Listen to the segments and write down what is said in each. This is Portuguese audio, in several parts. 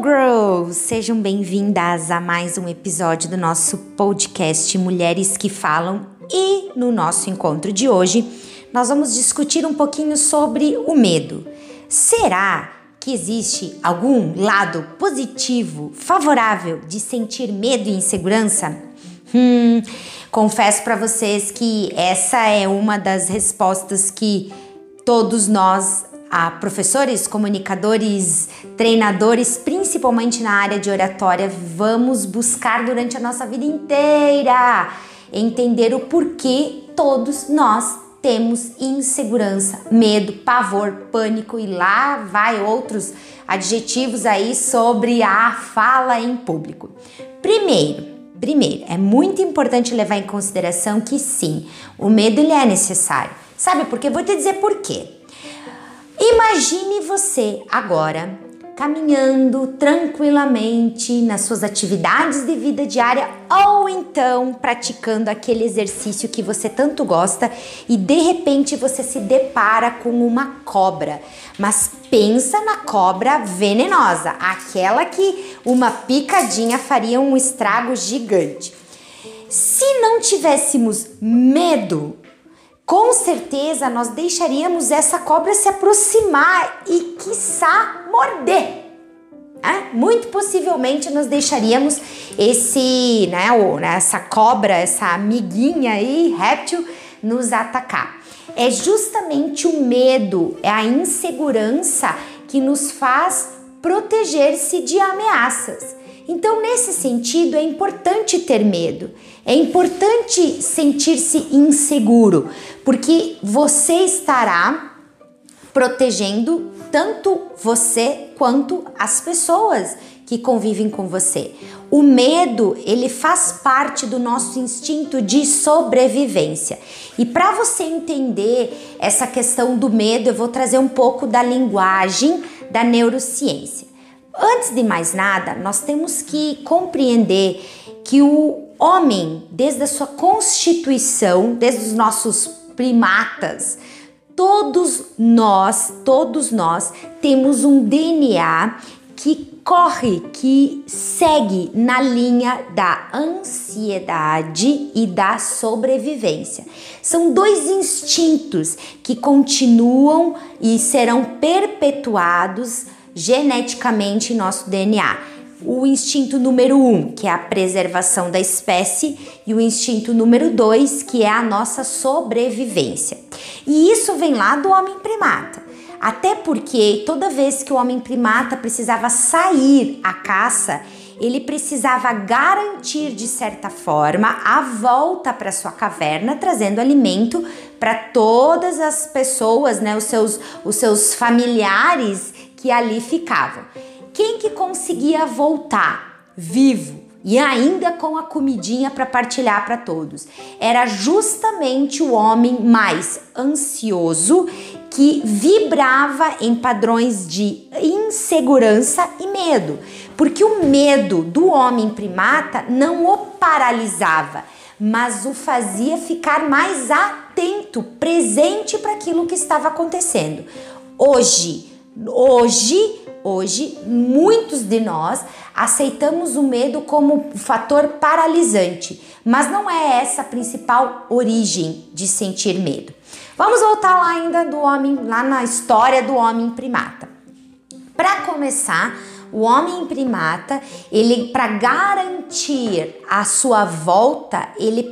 Girls! Sejam bem-vindas a mais um episódio do nosso podcast Mulheres que Falam. E no nosso encontro de hoje, nós vamos discutir um pouquinho sobre o medo. Será que existe algum lado positivo, favorável de sentir medo e insegurança? Hum, confesso para vocês que essa é uma das respostas que todos nós a professores, comunicadores, treinadores, principalmente na área de oratória, vamos buscar durante a nossa vida inteira entender o porquê todos nós temos insegurança, medo, pavor, pânico e lá vai outros adjetivos aí sobre a fala em público. Primeiro, primeiro, é muito importante levar em consideração que sim, o medo ele é necessário. Sabe por quê? Vou te dizer por quê. Imagine você agora caminhando tranquilamente nas suas atividades de vida diária ou então praticando aquele exercício que você tanto gosta e de repente você se depara com uma cobra. Mas pensa na cobra venenosa, aquela que uma picadinha faria um estrago gigante. Se não tivéssemos medo com certeza nós deixaríamos essa cobra se aproximar e, quiçá, morder. Muito possivelmente nós deixaríamos esse, né, ou, né, essa cobra, essa amiguinha aí, réptil, nos atacar. É justamente o medo, é a insegurança que nos faz proteger-se de ameaças. Então, nesse sentido, é importante ter medo, é importante sentir-se inseguro, porque você estará protegendo tanto você quanto as pessoas que convivem com você. O medo, ele faz parte do nosso instinto de sobrevivência. E para você entender essa questão do medo, eu vou trazer um pouco da linguagem da neurociência. Antes de mais nada, nós temos que compreender que o homem, desde a sua constituição, desde os nossos primatas, todos nós, todos nós temos um DNA que corre, que segue na linha da ansiedade e da sobrevivência. São dois instintos que continuam e serão perpetuados geneticamente em nosso DNA. O instinto número um, que é a preservação da espécie, e o instinto número dois, que é a nossa sobrevivência. E isso vem lá do homem primata. Até porque toda vez que o homem primata precisava sair à caça, ele precisava garantir de certa forma a volta para sua caverna, trazendo alimento para todas as pessoas, né, os seus, os seus familiares que ali ficavam. Quem que conseguia voltar vivo e ainda com a comidinha para partilhar para todos? Era justamente o homem mais ansioso que vibrava em padrões de insegurança e medo, porque o medo do homem primata não o paralisava, mas o fazia ficar mais atento, presente para aquilo que estava acontecendo. Hoje, Hoje, hoje, muitos de nós aceitamos o medo como fator paralisante, mas não é essa a principal origem de sentir medo. Vamos voltar lá ainda do homem, lá na história do homem primata. Para começar, o homem primata, ele para garantir a sua volta, ele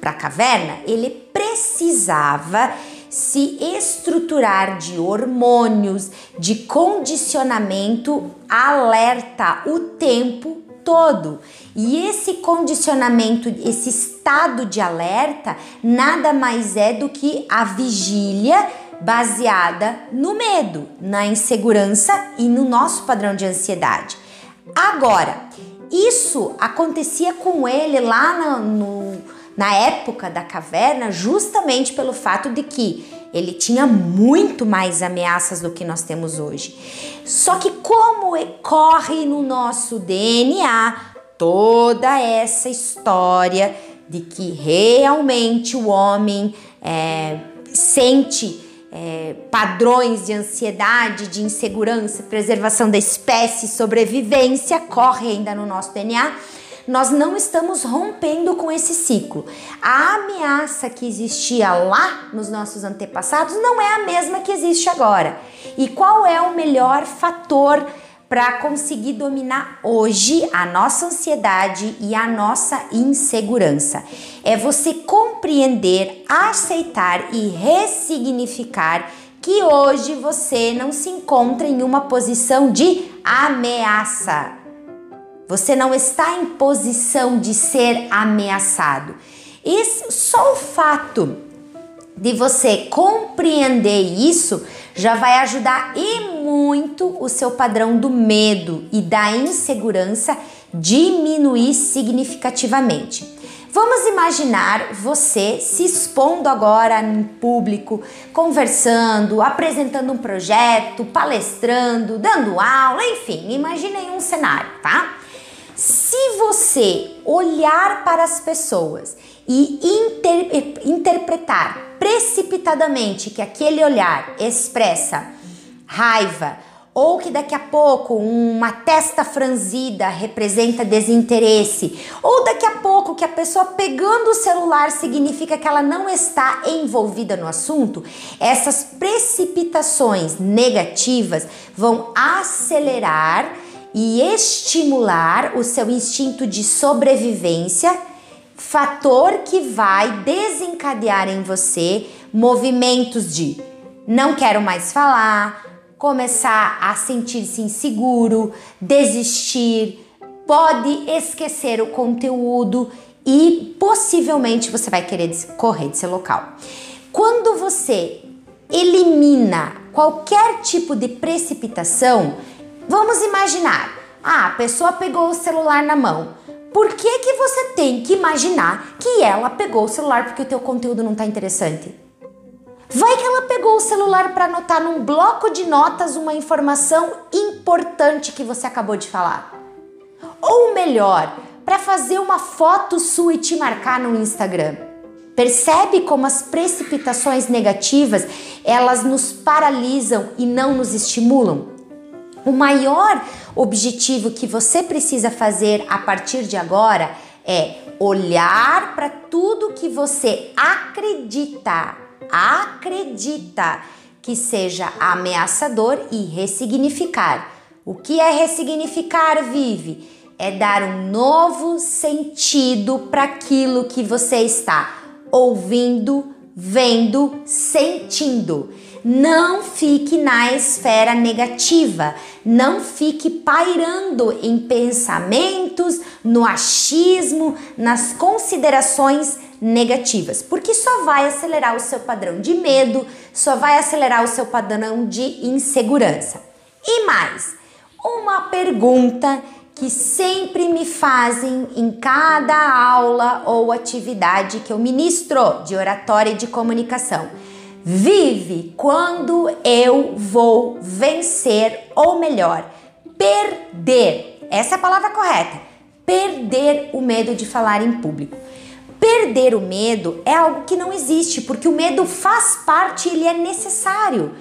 para a caverna, ele precisava se estruturar de hormônios, de condicionamento alerta o tempo todo. E esse condicionamento, esse estado de alerta, nada mais é do que a vigília baseada no medo, na insegurança e no nosso padrão de ansiedade. Agora, isso acontecia com ele lá no, no na época da caverna, justamente pelo fato de que ele tinha muito mais ameaças do que nós temos hoje. Só que como corre no nosso DNA toda essa história de que realmente o homem é, sente é, padrões de ansiedade, de insegurança, preservação da espécie, sobrevivência, corre ainda no nosso DNA nós não estamos rompendo com esse ciclo. A ameaça que existia lá nos nossos antepassados não é a mesma que existe agora. E qual é o melhor fator para conseguir dominar hoje a nossa ansiedade e a nossa insegurança? É você compreender, aceitar e ressignificar que hoje você não se encontra em uma posição de ameaça. Você não está em posição de ser ameaçado. E só o fato de você compreender isso já vai ajudar e muito o seu padrão do medo e da insegurança diminuir significativamente. Vamos imaginar você se expondo agora em público, conversando, apresentando um projeto, palestrando, dando aula, enfim, imaginem um cenário, tá? Se você olhar para as pessoas e inter interpretar precipitadamente que aquele olhar expressa raiva, ou que daqui a pouco uma testa franzida representa desinteresse, ou daqui a pouco que a pessoa pegando o celular significa que ela não está envolvida no assunto, essas precipitações negativas vão acelerar e estimular o seu instinto de sobrevivência, fator que vai desencadear em você movimentos de não quero mais falar, começar a sentir-se inseguro, desistir, pode esquecer o conteúdo e possivelmente você vai querer correr desse local. Quando você elimina qualquer tipo de precipitação, Vamos imaginar, ah, a pessoa pegou o celular na mão. Por que, que você tem que imaginar que ela pegou o celular porque o teu conteúdo não está interessante? Vai que ela pegou o celular para anotar num bloco de notas uma informação importante que você acabou de falar. Ou melhor, para fazer uma foto sua e te marcar no Instagram. Percebe como as precipitações negativas, elas nos paralisam e não nos estimulam? O maior objetivo que você precisa fazer a partir de agora é olhar para tudo que você acredita, acredita que seja ameaçador e ressignificar. O que é ressignificar, Vive? É dar um novo sentido para aquilo que você está ouvindo, vendo, sentindo. Não fique na esfera negativa, não fique pairando em pensamentos, no achismo, nas considerações negativas, porque só vai acelerar o seu padrão de medo, só vai acelerar o seu padrão de insegurança. E mais, uma pergunta que sempre me fazem em cada aula ou atividade que eu ministro de oratória e de comunicação Vive quando eu vou vencer, ou melhor, perder. Essa é a palavra correta. Perder o medo de falar em público. Perder o medo é algo que não existe, porque o medo faz parte, ele é necessário.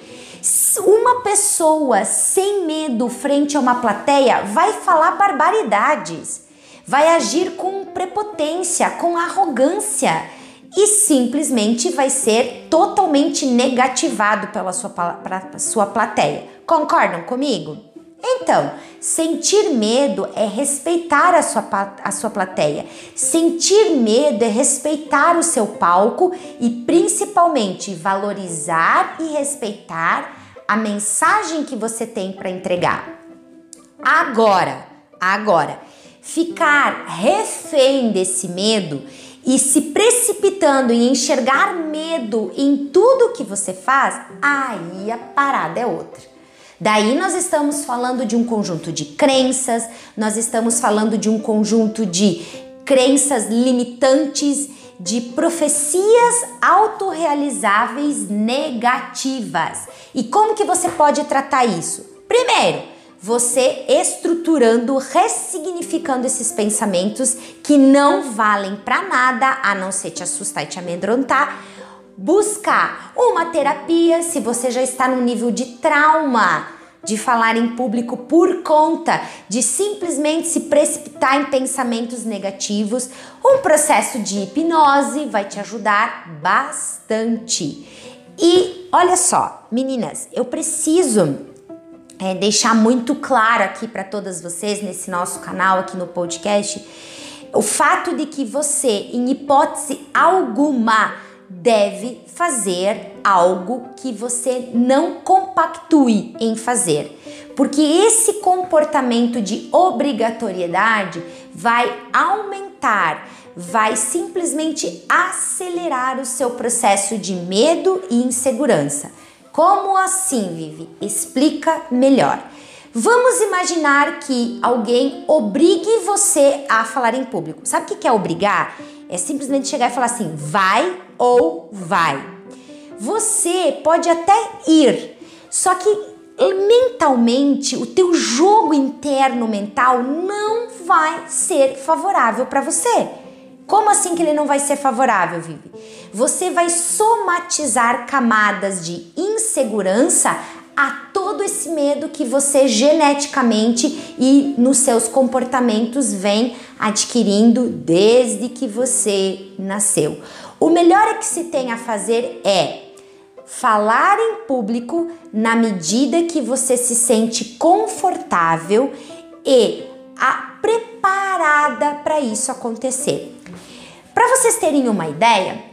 Uma pessoa sem medo frente a uma plateia vai falar barbaridades, vai agir com prepotência, com arrogância e simplesmente vai ser totalmente negativado pela sua, pra sua plateia. Concordam comigo? Então, sentir medo é respeitar a sua, a sua plateia. Sentir medo é respeitar o seu palco e principalmente valorizar e respeitar a mensagem que você tem para entregar. Agora, agora, ficar refém desse medo e se precipitando em enxergar medo em tudo que você faz, aí a parada é outra. Daí nós estamos falando de um conjunto de crenças, nós estamos falando de um conjunto de crenças limitantes, de profecias autorrealizáveis negativas. E como que você pode tratar isso? Primeiro, você estruturando, ressignificando esses pensamentos que não valem para nada a não ser te assustar e te amedrontar, buscar uma terapia se você já está no nível de trauma de falar em público por conta de simplesmente se precipitar em pensamentos negativos. Um processo de hipnose vai te ajudar bastante. E olha só, meninas, eu preciso é, deixar muito claro aqui para todas vocês nesse nosso canal, aqui no podcast, o fato de que você, em hipótese alguma, deve fazer algo que você não compactue em fazer. Porque esse comportamento de obrigatoriedade vai aumentar, vai simplesmente acelerar o seu processo de medo e insegurança. Como assim, Vivi? Explica melhor. Vamos imaginar que alguém obrigue você a falar em público. Sabe o que é obrigar? É simplesmente chegar e falar assim: vai ou vai. Você pode até ir, só que mentalmente, o teu jogo interno mental não vai ser favorável para você. Como assim que ele não vai ser favorável, Vivi? Você vai somatizar camadas de insegurança a todo esse medo que você geneticamente e nos seus comportamentos vem adquirindo desde que você nasceu. O melhor é que se tem a fazer é falar em público na medida que você se sente confortável e preparada para isso acontecer. Para vocês terem uma ideia,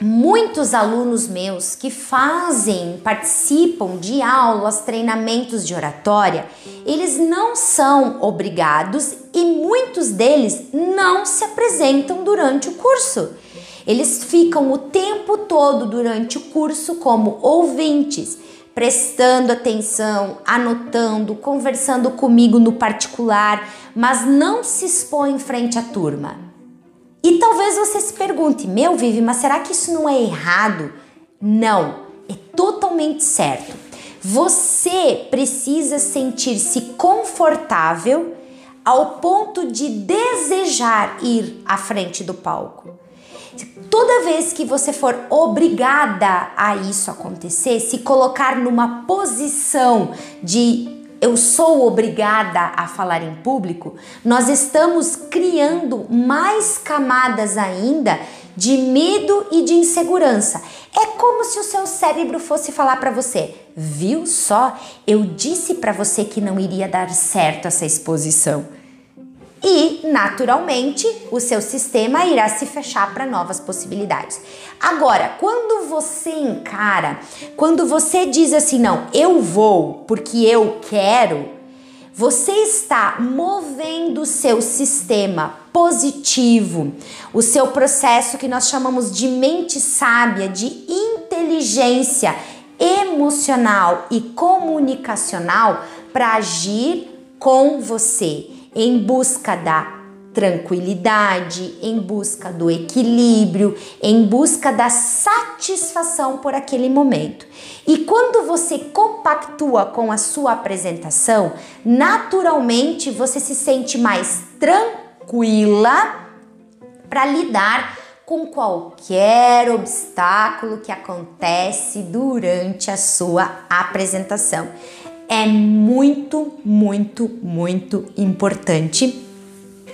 muitos alunos meus que fazem, participam de aulas, treinamentos de oratória, eles não são obrigados e muitos deles não se apresentam durante o curso. Eles ficam o tempo todo durante o curso como ouvintes, prestando atenção, anotando, conversando comigo no particular, mas não se expõe em frente à turma. E talvez você se pergunte: meu, Vivi, mas será que isso não é errado? Não, é totalmente certo. Você precisa sentir-se confortável ao ponto de desejar ir à frente do palco. Toda vez que você for obrigada a isso acontecer, se colocar numa posição de eu sou obrigada a falar em público, nós estamos criando mais camadas ainda de medo e de insegurança. É como se o seu cérebro fosse falar para você: "Viu só? Eu disse para você que não iria dar certo essa exposição" e, naturalmente, o seu sistema irá se fechar para novas possibilidades. Agora, quando você encara, quando você diz assim, não, eu vou porque eu quero, você está movendo o seu sistema positivo, o seu processo que nós chamamos de mente sábia, de inteligência emocional e comunicacional para agir com você em busca da tranquilidade, em busca do equilíbrio, em busca da satisfação por aquele momento. E quando você compactua com a sua apresentação, naturalmente você se sente mais tranquila para lidar com qualquer obstáculo que acontece durante a sua apresentação é muito, muito, muito importante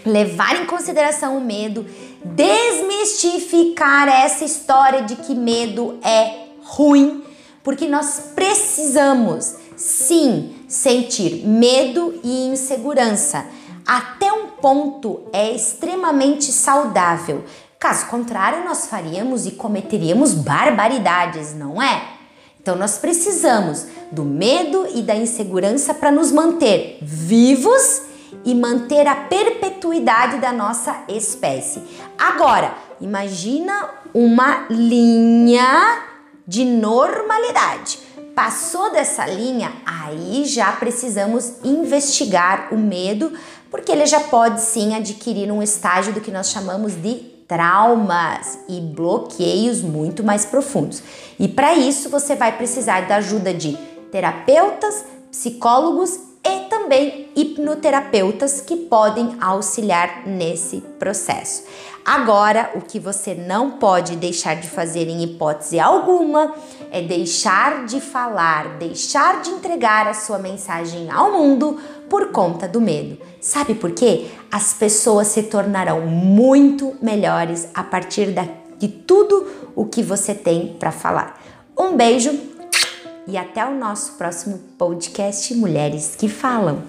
levar em consideração o medo, desmistificar essa história de que medo é ruim, porque nós precisamos sim sentir medo e insegurança. Até um ponto é extremamente saudável. Caso contrário, nós faríamos e cometeríamos barbaridades, não é? Então nós precisamos do medo e da insegurança para nos manter vivos e manter a perpetuidade da nossa espécie. Agora, imagina uma linha de normalidade. Passou dessa linha, aí já precisamos investigar o medo, porque ele já pode sim adquirir um estágio do que nós chamamos de traumas e bloqueios muito mais profundos. E para isso você vai precisar da ajuda de terapeutas, psicólogos e também hipnoterapeutas que podem auxiliar nesse processo. Agora, o que você não pode deixar de fazer em hipótese alguma é deixar de falar, deixar de entregar a sua mensagem ao mundo por conta do medo. Sabe por quê? As pessoas se tornarão muito melhores a partir de tudo o que você tem para falar. Um beijo e até o nosso próximo podcast Mulheres que Falam.